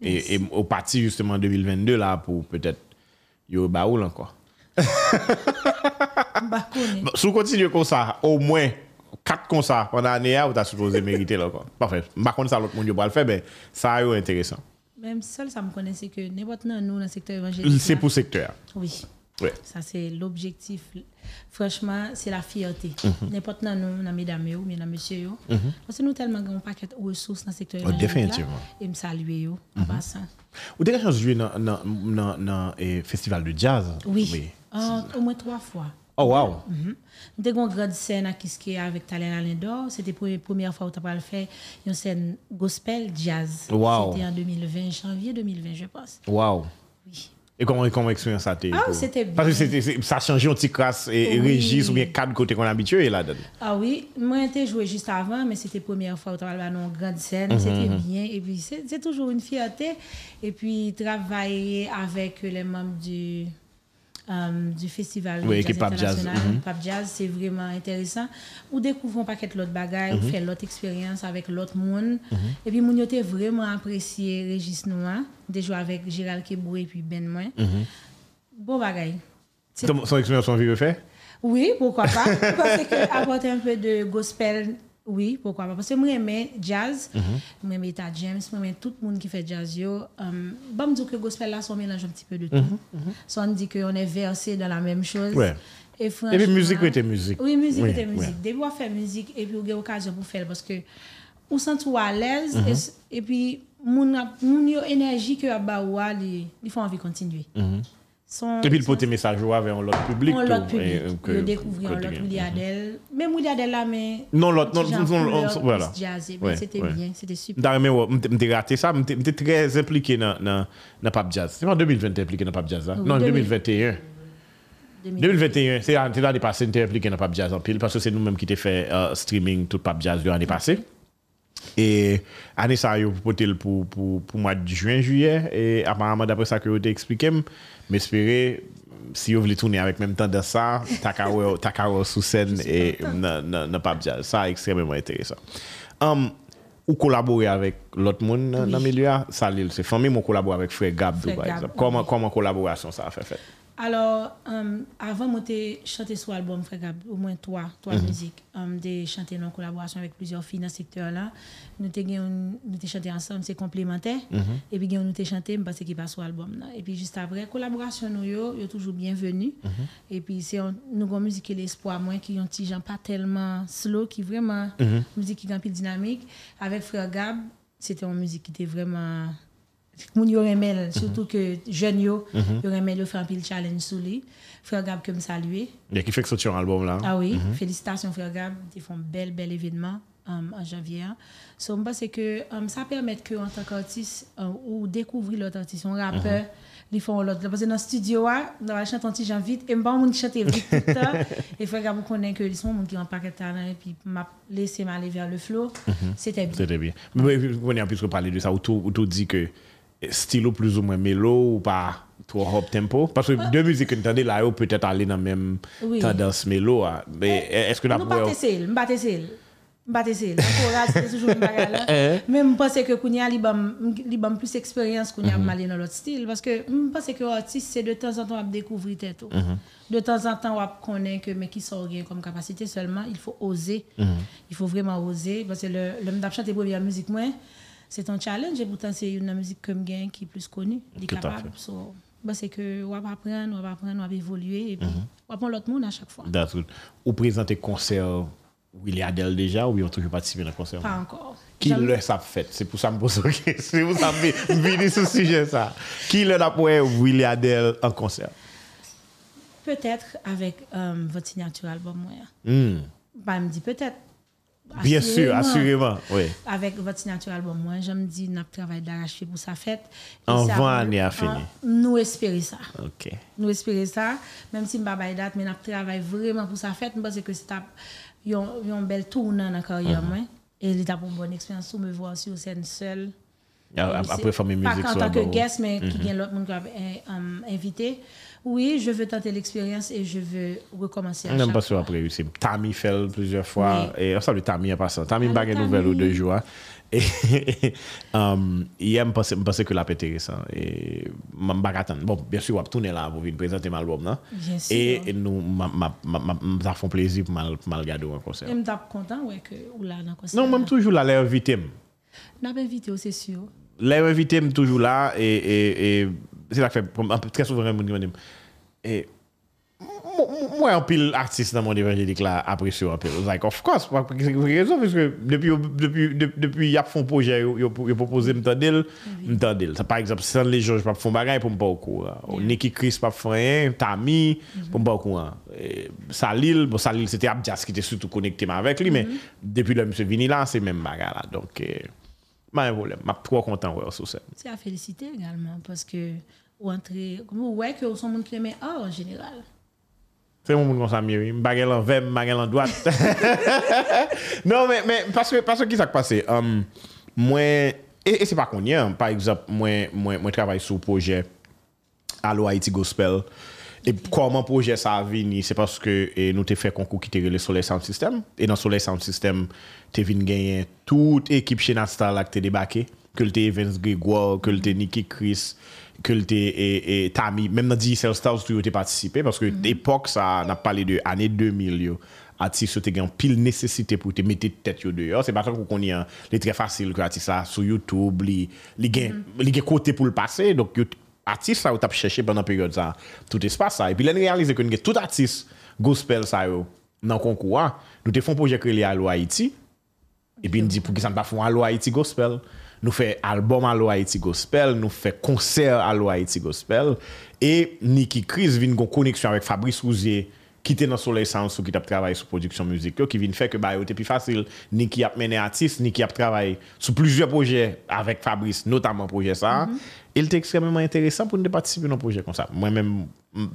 Yes. Et, et, au parti justement 2022 là pour peut-être yo baoul encore. [LAUGHS] bah, si on bon, continue comme ça, au moins 4 comme ça pendant l'année, vous êtes supposé mériter là encore. Parfait. Par contre ça l'autre monde va le faire mais ça est intéressant. Même seul ça me connaissait que n'importe nous dans le secteur évangélique. C'est pour secteur. Oui. Ouais. Ça, c'est l'objectif. Franchement, c'est la fierté. Mhm. N'importe nous, nous, dans mesdames, yo, mesdames, messieurs, yo. Parce que nous, tellement un paquet de ressources dans le secteur Oh, là, définitivement. Mhm. Et me saluer, yo, en passant. Ou déjà jouer dans dans dans dans eh, festival de jazz? Oui. En- au moins trois fois. Oh wow. Nous avons une grande scène à Kiske avec Talent Alain d'Or. C'était la première fois où tu as fait une scène gospel jazz. Wow. C'était en 2020, janvier 2020, je pense. Wow. Oui. Et comment comment expérience ça Ah, c'était Parce que bien. c'était c'est- ça a changé un petit crasse et, Oui. registre ou bien cadre côté qu'on est habitué là-dedans. Ah oui, moi j'étais joué juste avant, mais c'était la première fois tu as dans une grande Mhm, scène. C'était bien. Et puis c'est toujours une fierté. Et puis travailler avec les membres du, euh, du festival Oui, Jazz. international, Mhm. Pape Jazz, c'est vraiment intéressant. Ou découvrons un paquet d'autres bagages, Mhm. ou faire l'autre expérience avec l'autre monde. Et puis, mon était vraiment apprécié Régis Noir, jouer avec Gérald Kebou et puis Ben Moin. Mhm. Bon bagaille. Son expérience en vie fait Oui, pourquoi pas. [LAUGHS] Parce que apporter un peu de gospel, oui, pourquoi pas. Parce que moi, j'aime jazz, moi, j'aime Eta James, moi, j'aime tout le monde qui fait jazz. Yo. Um, bon, me dire que gospel là, on mélange un petit peu de tout. So, on dit qu'on est versé dans la même chose. Ouais. Et, Et puis musique était musique. Oui, musique Oui, était ouais. musique. Dès qu'on fait musique, et puis on a l'occasion pour faire parce que on sent tout à l'aise Mhm. et puis mon mon énergie que a ba ou a, li li faut envie de continuer. Son-. Et puis le message ouais, vers l'autre public. on tout, l'autre public. que- Le découvrir que- l'autre que- Willy Adel. Même Willy Adel là, mais. Non, l'autre, non, non, voilà. c'était bien, c'était super. Dans mais m'te raté ça, m'te très impliqué dans dans Pap Jazz. C'est en 2020 t'es impliqué dans Pap Jazz Non, en 2000. 2021. 2021, c'est l'année passée t'es impliqué dans Pap Jazz en pile parce que c'est nous-mêmes qui t'ai fait euh, streaming tout Pap Jazz l'année passée. Et année ça pour pour pour pour mois de juin juillet et apparemment d'après ça que vous expliqué, M'espere, si yo vle tourner avec même temps dans ça, Takaro, Takaro sous scène et n'a pas bien. Ça, extrêmement intéressant. Um, ou collaborer avec l'autre monde dans le milieu, ça, c'est famille, mon collabore avec Frère Gab, par exemple. Comment, comment collaboration ça a fait? fait? Alors, euh, avant, moi, j'ai chanté sur l'album Frère Gab, au moins trois, trois musiques. Um, j'ai chanté en collaboration avec plusieurs filles dans ce secteur-là. Nous avons chanté ensemble, c'est complémentaire. Et puis, nous avons chanté parce qu'il passe sur l'album. Et puis, juste après, collaboration, nous, yo toujours bienvenue. Et puis, c'est nous avons musique et l'espoir, moi, qui ont petit pas tellement slow, qui vraiment, musique qui est un peu dynamique. Avec Frère Gab, c'était une musique qui était vraiment Moun yo remel, surtout que jeune yo, yo remel yo fait un pile challenge sous lui. Frère Gab que me saluer. Et qui fait que sortir un album là. Ah oui, félicitations Frère Gab, ils font un bel bel événement um, en janvier. So, je pense que um, ça permet que en tant qu'artiste um, ou découvrir l'autre artiste, un rappeur, ils font l'autre. Parce que dans le studio, ah, dans la petit gens vite, et pas monde chanter vite tout le temps. [LAUGHS] Et Frère Gab connaît que ils sont qui ont un paquet de talent et puis m'a laissé m'aller vers le flow. C'était bien. C'était bien. Mais vous connaissez en plus que parler de ça, ou tout, ou tout dit que stylo plus ou moins mélo ou pas trop hop tempo. Parce que deux musiques que nous entendons là, yo peut-être aller dans la même Oui. tendance mélo. ah. Mais est-ce que la Nous pas essayer, nous pas essayer. Essayer. C'est toujours une bagarre. Mais je pense que Kounia li bam li bam plus expérience Kounia mm dans l'autre style parce que je pense que artiste c'est de temps en temps à découvrir tout. De temps en temps on connaît que mais qui sort comme capacité seulement, il faut oser. Il faut vraiment oser parce que le le m'dap chanter première musique moi c'est un challenge et pourtant c'est une musique comme gain qui est plus connue, il est à capable. So, bah, c'est que on va apprendre, on va apprendre, on va évoluer et puis on va prendre l'autre monde à chaque fois. That's good. Ou présenter concert Willy Adele déjà ou ils ont toujours participé dans le concert? Pas encore. Qui le ça fait? C'est pour ça que je me pose la question. Pour ça que je sur ce sujet ça. Qui le a pour Willy Adele en concert? Peut-être avec euh, votre signature album, moi. Hmm. Bah, me dit peut-être. Bien sûr, Assurément. Oui. Avec votre signature album, moi, je me dis, n'a travail d'arrache pour sa fête. En moi, années à euh, finir. Nous espérons ça. OK. Nous espérons ça. Même si je ne pas date, mais nous travaille vraiment pour sa fête. Parce que c'est un bel tournant dans la carrière. moi. Et il a pour une bonne expérience. Ou me voir sur scène seul. Ah, après, faire mes pas sur tant que guest, mais qui vient l'autre monde qui a euh, invité. oui, je veux tenter l'expérience et je veux recommencer à N'aime pas ça après, c'est Tammy fait plusieurs fois. Oui. Et on salue Tammy en passant. Tammy m'a une nouvelle ou deux jours. Et [LAUGHS] um, hier, je pensais que la intéressant. Et je Bon, bien sûr, je vais tourner là pour vous présenter mon album. Non? Bien sûr. Et nous, ça fait plaisir pour me regarder en concert. Et je suis content ouais, que ou là dans concert. Non, même toujours là, l'air invité. N'a pas invité, c'est sûr. L'air invité, toujours là. et, et, et se lak fe, tre souveran moun ki mwen dem. Eh, e, mwen an pil artist nan moun evanjelik la apresyo an pil. Like, of course, wak pou ki rezon, pweske depi yap fon proje yo propose mtadil, mtadil. Sa par exemple, san le joj pap fon bagay pou mpa wakou. Neki Kris pap fon yen, Tami, mm-hmm. pou mpa wakou an. Salil, bon Salil se te ap jazz ki te soutou konekte man vek li, men mm-hmm. depi le mse vini la, se men bagay la. Donk, eh, Mwen mwen mwen, mwen mwen kontan wè ou sou sen. Se a felisite egalman, paske que... ou antre, ou wè ki ou son moun kremen a an general. Se moun moun kon sa mye, bagè lan vèm, bagè lan doat. non, men, men, paswe, paswe ki sak pase, um, mwen, e, e se pa konye, par exemple, mwen, mwen, mwen travay sou proje Alo Haiti Gospel, E koman proje sa vini, se paske e, nou te fe konkou ki te rele Soleil Sound System. E nan Soleil Sound System, te vin genyen tout ekip che Nastar la ki te debake. Ke lte Evans Gregor, ke lte Nicky Chris, que le et, et Tami, même dans Digital Stars, tu as participé, parce que mm -hmm. l'époque, ça, on a parlé de l'année 2000, yo, artiste, tu as pile nécessité pour te mettre tête dehors. C'est pas ça qu'on y a, c'est très facile que l'artiste sur YouTube, il y a côté pour le passer, donc artiste, ça, tu as cherché pendant la période, ça, tout espace, ça. Et puis, là, on réalise que tout artiste gospel, ça, yo, dans le concours, nous te font projet créé à Haïti, et puis, on dit, pour que ça ne pas faire à Haïti gospel. nous fait album à Haïti Gospel, nous fait concert à Haïti Gospel et Nicky Chris vient une connexion avec Fabrice Rousier qui était dans Soleil Sound qui a travaillé sur production musique qui vient faire que bah était plus facile Nicky a mené artiste, Nicky a travaillé sur plusieurs projets avec Fabrice notamment projet ça. Mm -hmm. Il était extrêmement intéressant pour nous participer dans un projet comme ça. Moi-même,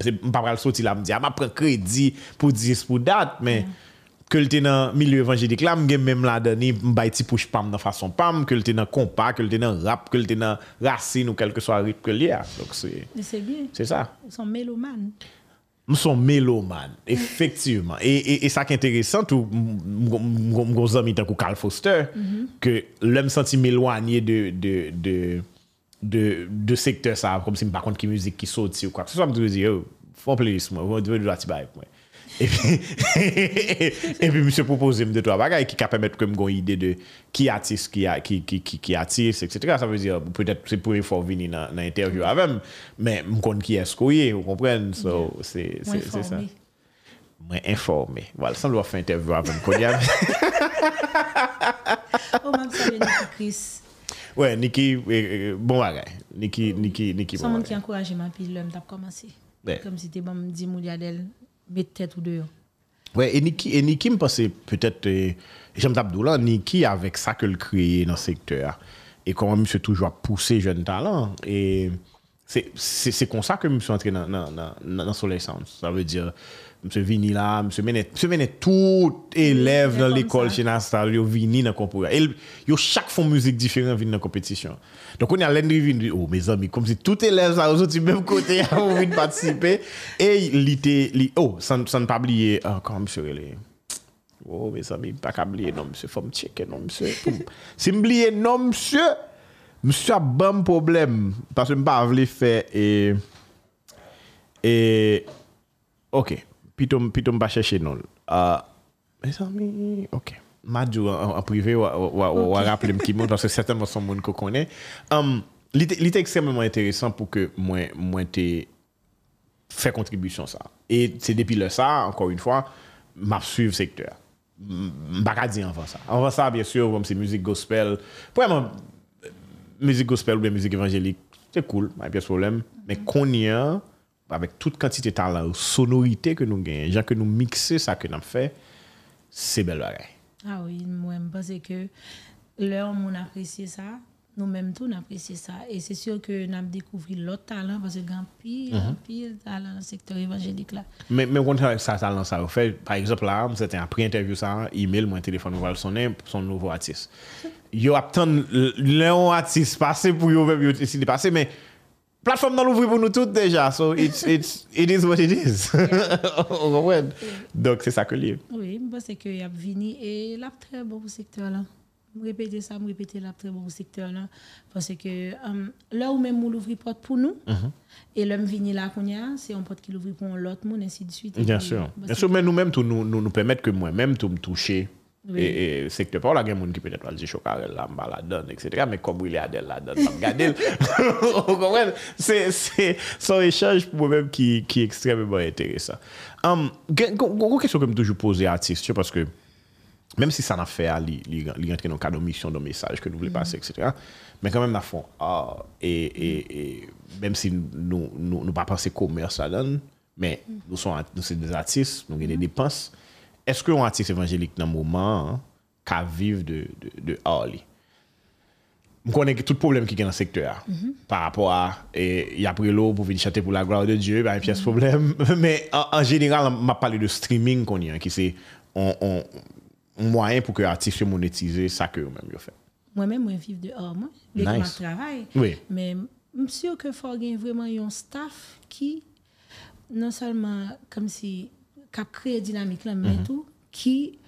je ne pas le sortir là, je me dis, je prends crédit pour 10 pour date, mais mm -hmm que le dans milieu évangélique là m'gaime même là donné m'bay ti push pam dans façon pam que le dans compas que le dans rap que le dans racine ou quelque soit rythme que lié donc c'est c'est bien. c'est ça. Ils sont mélomanes. Nous sommes mélomanes mm. effectivement. Et, et, et ça qui est intéressant tout mon gros ami tant Carl Foster mm-hmm. que l'homme senti m'éloigner de de de de, de secteur ça comme si par contre qui musique qui sorti ou quoi que ce soit me dire oh, font plaisir moi je dois ti bail moi. [LAUGHS] [LAUGHS] et puis monsieur propose me deux trois bagages qui capable mettre comme une idée de qui artiste qui qui qui qui artiste etc. ça veut dire peut-être c'est pour fois venir dans dans interview mm. avec mais me connais qui est-ce qu'on vous comprenez? So, c'est c'est ça. moins informé. Voilà ça doit faire interview avec me connais [LAUGHS] oh même ça Chris. Ouais Niki euh, euh, bon bagaille. Niki Niki Niki bon monde qui encourage ma pile l'homme t'a commencé. Comme si t'es bon me dit mouliadel. Mettre tête ou dehors. Ouais, et Niki, et Niki me pensait peut-être, euh, j'aime là, Niki avec ça que le créé dans le secteur. Et comment monsieur toujours pousser jeune talent. Et c'est comme ça que monsieur entré dans, dans, dans, dans Soleil Sound. Ça veut dire, Mse vini la, mse mene, mse mene tout elev nan l'ekol che nan stal, yo vini nan konpouya. Yo chak fon müzik diferent vini nan kompetisyon. Donk on yon lendri vini, oh mes ami, kom si tout elev sa ouzou ti mèm kote ya ou vini patisipe. E li te, li, oh, san, san pa bliye, ah, kan mse rele. Oh mes ami, pa ka bliye nan mse, fom cheke nan mse. Si mbliye nan mse, mse a ban problem. Paswe mpa avle fe, e, e, ok. Pitom, pitom ba chèche non. Uh, mes amis, ok. Madjou en, en privé, ou okay. rappelé un petit mot, parce que certainement son monde qu'on connaît. Um, L'idée extrêmement intéressant pour que moi, moi t'ai fait contribution ça. Et c'est depuis le ça, encore une fois, m'a suivre secteur. M'a pas dit avant ça. Avant ça, bien sûr, comme c'est musique gospel. Vraiment, euh, musique gospel ou bien musique évangélique, c'est cool, pas de problème. Mais qu'on y a, avec toute quantité de talent, sonorité que nous gagnons, gens que nous mixons ça que nous faisons, c'est belle bagaille. Ah oui, moi je pense que l'heure où on apprécie ça, nous-mêmes tous on apprécie ça. Et c'est sûr que nous avons découvert l'autre talent parce que grand pire, mm -hmm. pire talent dans le secteur évangélique là. Mais, mais quand ça talent ça fait, par exemple là, c'était après interview ça, email, mon téléphone, on va le sonner, son nouveau artiste. Yo attend l'un artiste passer pour yo, yo décider passer, mais platform nan l'ouvri pou nou tout deja, so it's, it's, it is what it is. Donk se sa ke liye. Oui, je pense que y a vini et l'a très bon pour secteur là. Me répéter ça, me répéter l'a très bon pour secteur là parce que um, là où même on l'ouvre porte pour nous et l'homme vini là qu'on y a, c'est un porte qui l'ouvre pour l'autre monde ainsi de suite. Bien puis, sûr. Bien que- sûr, men nou mèm tou nou, nou, nou permette ke mwen mèm tou m touche Oui. E, e sekte pa ou la gen moun ki peut-être wal di chokarel la mba la don, etc. Men kom wile adel la don, pa m gade l. [LAUGHS] Ou kompren? Se, se, son echange pou mwen mèm ki, ki ekstremement intéressant. Um, gen, gon, gon kesyon ke m toujou pose artiste, yo, paske même si ça n'a fait à rentre dans le cadre de mission, de message que nous voulons passer, etc. Mais quand même, nous font ah, et, et, et même si nous nous, nous pas penser commerce là mais nous sommes nous des artistes, nous avons des dépenses. Est-ce qu'un artiste évangélique dans le moment hein, qu'à vivre de, de, de li? Je connais tout le problème qui est dans le secteur par rapport à il y a pris l'eau pour venir chanter pour la gloire de Dieu, ben, puis il y a ce problème. [LAUGHS] Mais en, en général, on m'a parlé de streaming qu'on y a, qui c'est un, moyen pour que l'artiste monétise ça que eux-mêmes fait. Moi-même, moi, vivre de hors, moi. Nice. je travaille. Oui. Mais je suis sûr que faut vraiment un staff qui, non seulement comme si, qui a créé dynamique là, Mhm. mais tout, qui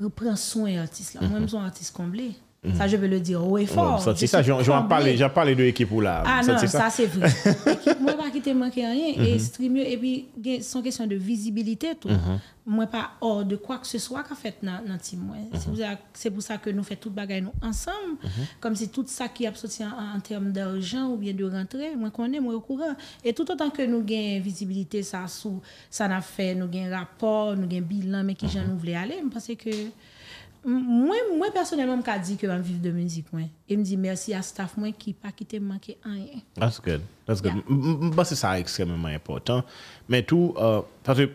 reprend soin de l'artiste là. Moi-même, je suis un artiste comblé. Ça, je veux le dire haut et fort. ça, Je c'est ça, j'en parlais, j'en parlais de l'équipe ou là. Ah Ça, non, c'est ça, c'est vrai. [LAUGHS] Équipe, moi, pas quitter manquer rien. Mhm. Et streamer, et puis, gen- son question de visibilité, tout. Mhm. Moi, pas hors de quoi que ce soit qu'a fait dans dans team. Mhm. C'est pour ça- C'est ça que nous faisons toute bagaille nous ensemble. Comme si tout ça qui a sorti en, en termes d'argent ou bien de rentrée, moi, connais, moi, au courant. Et tout autant que nous gagnons visibilité, ça, sous, ça n'a fait, nous gagnons rapport, nous gagnons bilan, mais qui j'en nous voulons aller. Parce que, Mwen mwen personelman m ka di ke m viv de müzik mwen. E m di mersi a staff mwen ki pa ki te manke anyen. That's good. That's good. M basi sa ekstremement important. Men tou, euh, parce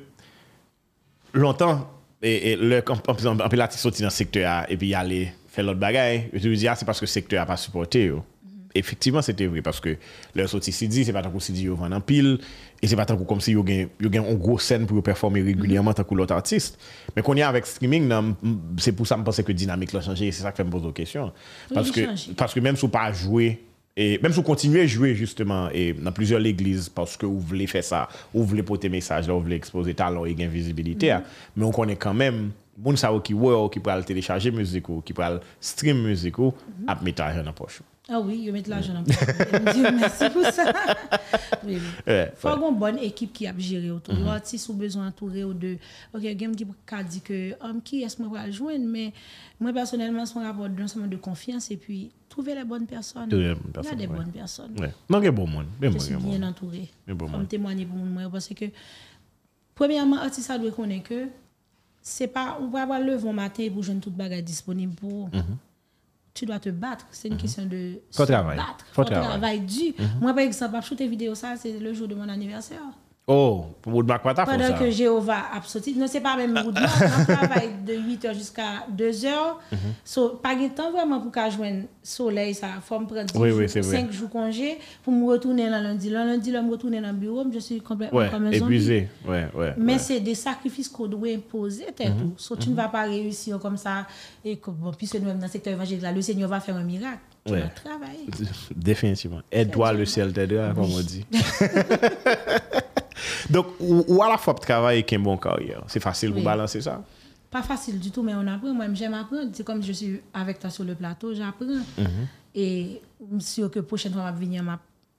lontan, an pe la ti soti nan sektor a, e pi yale fe lot bagay, yo te vizi a se paske sektor a pa supporte yo. effectivement c'était vrai parce que leur sortie CD c'est pas tant qu'on CD yo vend en pile et c'est pas tant comme si yo gagne yo gagne une grosse scène pour performer régulièrement tant que l'autre artiste mais qu'on y a avec streaming non, c'est pour ça me penser que dynamique l'a changé c'est ça que fait me pose aux questions parce oui, que changé. parce que même si on pas jouer et même si vous continuez à jouer justement et dans plusieurs églises parce que vous voulez faire ça, vous voulez porter message, là, vous voulez exposer talent et visibilité, mm -hmm. mais on connaît quand même bon ça qui qui peut télécharger musique ou qui peut stream musique ou mm-hmm. à mettre en poche. Ah oui, je mets de l'argent le Dieu merci pour ça. [LAUGHS] Oui, oui. Ouais, faut avoir une bonne équipe qui a géré autour. Mm a besoin d'entourer de. Ok, game qui a dit que um, qui est-ce que joindre, mais moi personnellement, c'est un rapport de confiance et puis trouver les bonnes personnes. Trouver les bonnes Il y a personnes, des bonnes personnes. Ouais. Non, il y a bon monde, bien Je suis bien entouré. Moi. me témoigner pour moi parce que premièrement, l'artiste doit connaître que c'est pas on va avoir le bon matin pour joindre toute bagarre disponible pour tu dois te battre. C'est une question de Mhm. Faut se travailler. battre. Faut Faut travailler. Mhm. travailler dur. Moi, par exemple, je shooter vidéo, ça, c'est le jour de mon anniversaire. Oh, pour vous de bac pata Pendant ça. que Jéhovah a sorti, non, c'est pas même route. On travaille de 8h jusqu'à 2h. Mhm. So, pas de temps vraiment pour qu'à joindre soleil, ça. Faut me prendre 10 Oui, jours, oui, c'est vrai. 5 jours congé pour me retourner le lundi. Le lundi, là, me retourner dans le bureau, je suis complètement Ouais, comme un épuisé. Ouais, ouais. Mais ouais. c'est des sacrifices qu'on doit imposer, t'es Mhm. tout. So, tu ne vas pas réussir comme ça. Et que, bon, puisque nous, dans le secteur évangélique, là, le Seigneur va faire un miracle. Tu Ouais. vas travailler. [LAUGHS] Définitivement. Aide-toi, le ciel t'aidera, comme on dit. [LAUGHS] [LAUGHS] Donc, ou, ou à la fois pour travailler avec un bon carrière, c'est facile pour balancer ça? Pas facile du tout, mais on apprend. Moi, j'aime apprendre. C'est comme je suis avec toi sur le plateau, j'apprends. Mhm. Et je suis sûr que prochaine fois, je vais venir,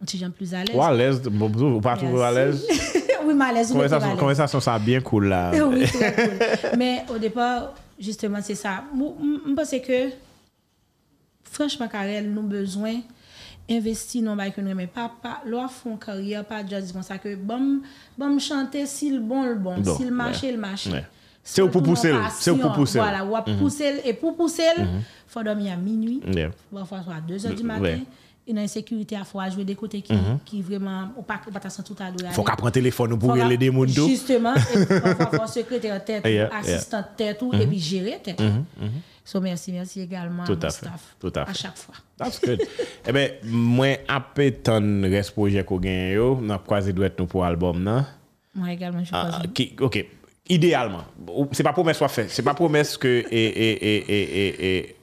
je suis plus à l'aise. Ou à l'aise, bon, ou pas toujours à l'aise? [LAUGHS] oui, mais à l'aise. Conversation, ça bien cool là. [LAUGHS] oui, [LAUGHS] très cool. Mais au départ, justement, c'est ça. Je pense que, franchement, Karel, nous avons besoin investi non bay ke nou reme pa, pa lwa fon karyer pa jazz kon sa ke bom, bom chante si l bon. L bon, si l mache l mache se ou pou pousel se ou pou pousel voilà, wap mm -hmm. pousel e pou pousel mm -hmm. fwa domi a minuit. Yeah. wafwa fwa 2 h di maten E nan sekurite a fwa jwe de kote ki, mm -hmm. ki vreman ou pa patasan tout a do yade. Fwa ka pran telefon ou pou rele de moun do. Justeman, fwa fwa sekretè an tèt ou, asistan tèt ou, epi jere tèt ou. So merci, merci également tout à, mon fait, staff, tout à, fait. à chaque fois. That's good. [LAUGHS] eh bien, moi, après ton reste projet qu'on gagne, on a croisé doit être pour l'album, non? Moi également, je crois. Ah, okay, ok, idéalement. C'est pas promesse qu'on fait. C'est pas promesse que et, et, et, et,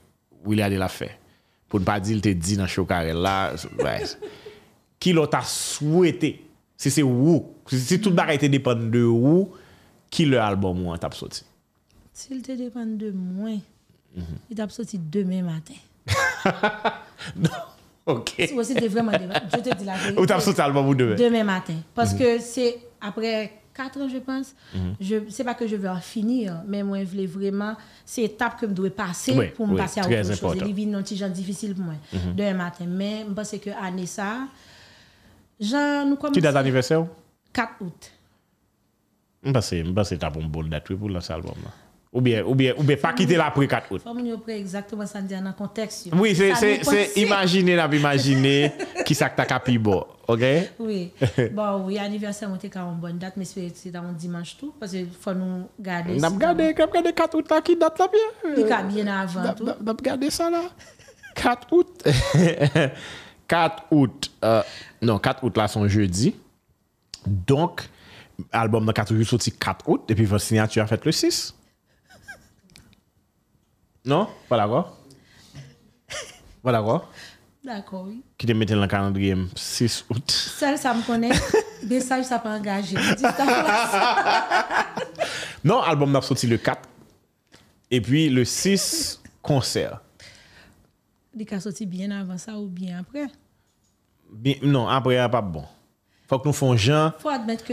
William l'a fait. Pour ne pas dire, il te dit dans le show carré là. Qui l'a souhaité? Si c'est où? Si tout le était dépend de où, qui le album ou en tape sorti? S'il te dépend de moi. Mhm. il t'a sorti demain matin. [LAUGHS] Non, ok. Si t'es vraiment demain, je te dis la vérité. Ou tape sorti album ou demain? demain matin. Parce Mhm. que c'est après 4 ans, je pense. Je C'est pas que je veux en finir, mais moi, je voulais vraiment. C'est étape que je dois passer Oui, pour me oui, passer à autre chose. important. Et les non petit difficile pour moi. Demain matin. Mais je pense que année ça, Jean, nous Qui commençons. date d'anniversaire? 4 août. Je pense que t'as une bonne date pour lancer l'album. Ou bien, ou bien, ou bien pas quitter là après 4 août. Faut que exactement ça dans le contexte. Oui, c'est c'est- c'est imaginer, n'a imaginer [LAUGHS] qui ça que t'as bon, ok? Oui. bon, oui, anniversaire, on était quand une bonne date, mais c'est c'est dans un dimanche tout. Parce qu'il faut nous garder. N'a regardé, n'a regardé 4 août là qui date là bien. Il y a bien avant tout. n'a- n'a regardé ça là. 4 août. 4 août. euh, non, 4 août là, son jeudi. Donc, album de 4 août sorti 4 août, et puis votre signature a fait le 6. Non? Pas d'accord? Pas d'accord? D'accord, oui. Qui te mettait dans le calendrier 6 août. Ça, ça me connaît. [LAUGHS] Message, ça peut engager. Dis ta place. Non, album n'a sorti le 4. Et puis le 6, concert. Il a sorti bien avant ça ou bien après? Bien, non, après, pas bon. Fok nou fon jan.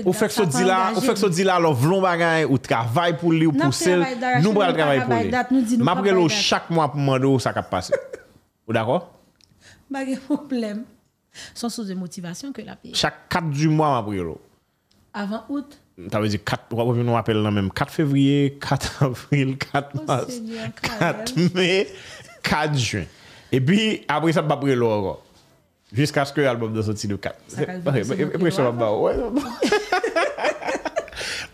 Ou fek so di la, ou fek so di la, lov lon bagay, ou travay pou li, ou pou sel, nou bral travay pou li. Mapre lo chak mwa pou mando ou sa kap pase. Ou dako? Bagay [LAUGHS] problem. Son sou de motivasyon ke la peye. Chak 4 du mwa mapre lo. Avan out? Ta vezi 4, wap wap nou apel nan menm, 4 fevriye, 4 [LAUGHS] avril, 4 mars, 4 me, 4 juen. E pi apre sa mapre lo anko. Jiska skwe albom do soti do kat. E presyon wap ba ou.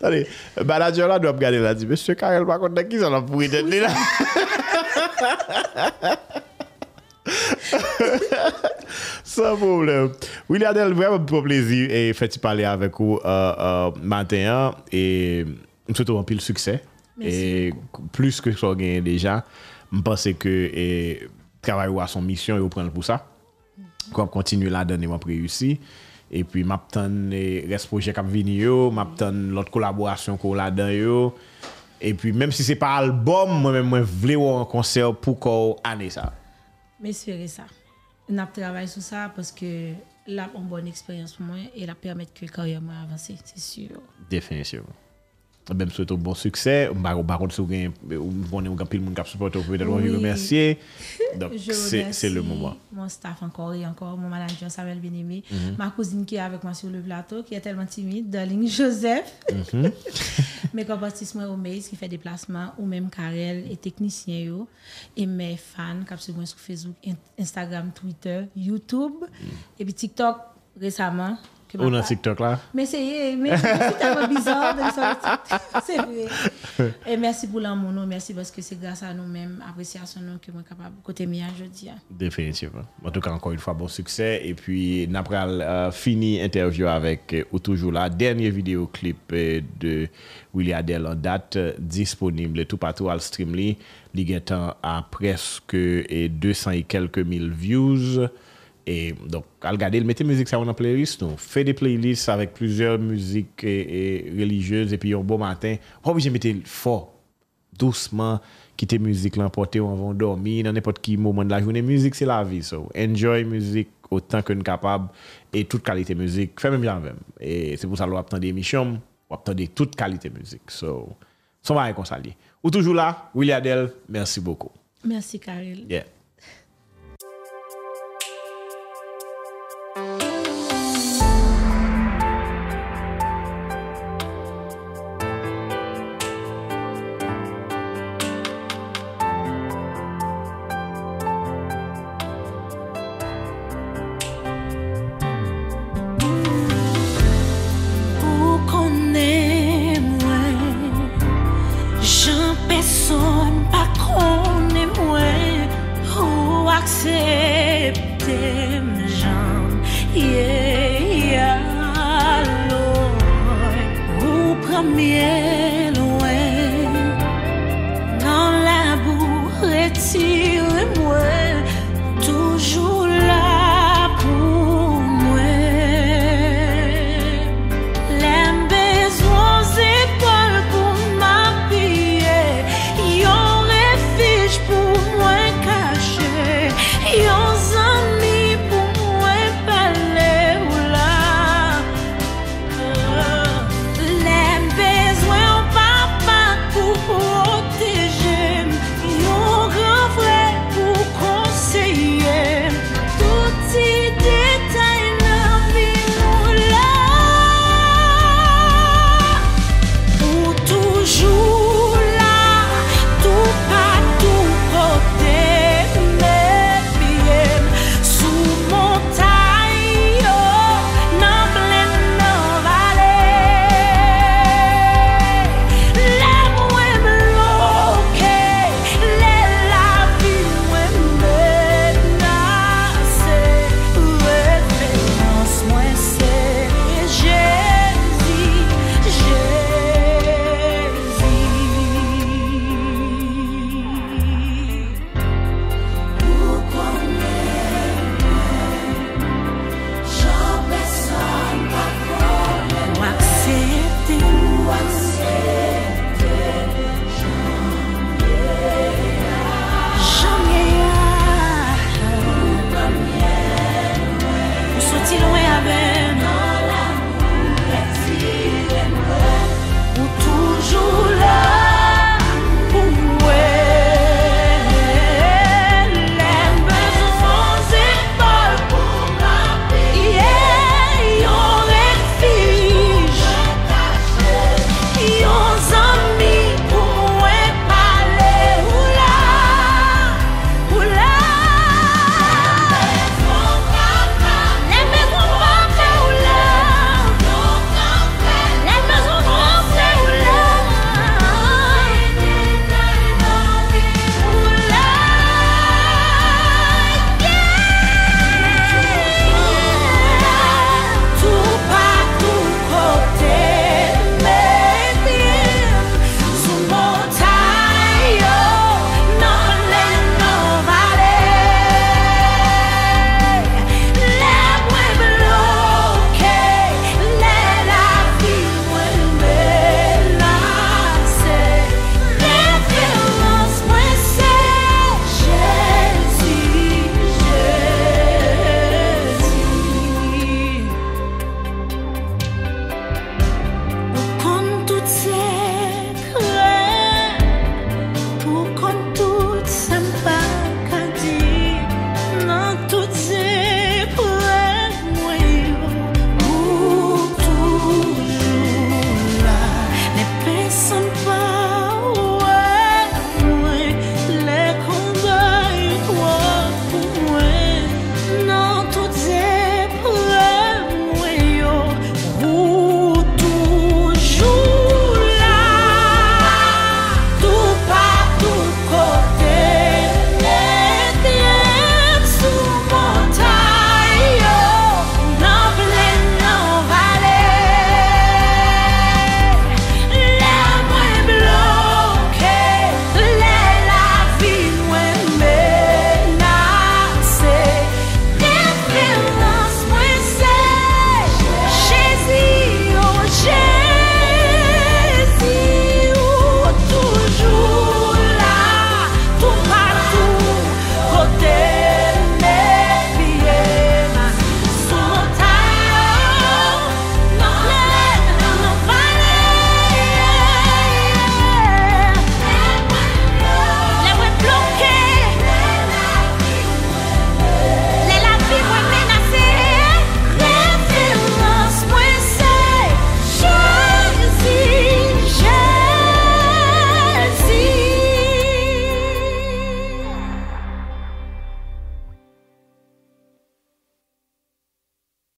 Tade, manager la do ap gade la di, Mese Karel bakon da ki zan ap pou eten li la. Sa problem. William Del, vreman pou plezi e feti pale avek ou uh, uh, maten an. E msoutou an pil suksè. E plus ke so genye deja, mpase ke travay ou a son misyon e ou pren pou sa. kwa ap kontinu la dan e wap reyusi. E pi map tan e, res proje kap vini yo, map tan lot kolaborasyon ko la dan yo. E pi menm si se pa albom, mwen mwen vle wou an konser pou ko ane sa. Mwen espere sa. Nap travay sou sa paske la an bon eksperyans pou mwen e la permette ke karye mwen avanse, se syo. Definisyon. Je souhaite bon succès. Par par contre, si vous avez un pile de monde qui supporte, vous pouvez remercier. Donc, c'est remercie c'est le moment. Mhm. Mon staff encore et encore, mon manager Samuel Bien-Aimé, ma cousine qui est avec moi sur le plateau, qui est tellement timide, Darling Joseph, Mhm. [LAUGHS] mes compatriotes moi Omeis qui fait des placements, ou même Karel et technicien yo, et mes fans qui sont sur Facebook, In- Instagram, Twitter, YouTube, et puis TikTok récemment. Que Ou ma dans pa- TikTok là. mais c'est mais c'est tellement bizarre de sur. C'est vrai. [LAUGHS] Et merci pour l'amour, nous. merci parce que c'est grâce à nous-mêmes, appréciation nous, que moi capable côté mien aujourd'hui. Définitivement. En tout cas, encore une fois, bon succès. Et puis, après euh, fini interview avec euh, ou toujours la dernière vidéoclip euh, de Willy Adel en date euh, disponible tout partout à Streamly. Il à presque euh, 200 et quelques mille views. Et donc, al gade, il mette musique ça dans la playlist, nous. Fait des playlists avec plusieurs musiques et, et religieuses, et puis un beau bon matin, obligé de mettre fort, doucement, quitter musique, l'emporter, on va dormir, dans n'importe quel moment de la journée. Musique, c'est la vie, so. Enjoy musique autant que nous capable et toute qualité musique, fait même bien même. Et c'est pour ça que l'on des émissions, on attend des toute qualité musique. So, son va réconcilier. Ou toujours là, Willy Adel, merci beaucoup. Merci, Karel. Yeah.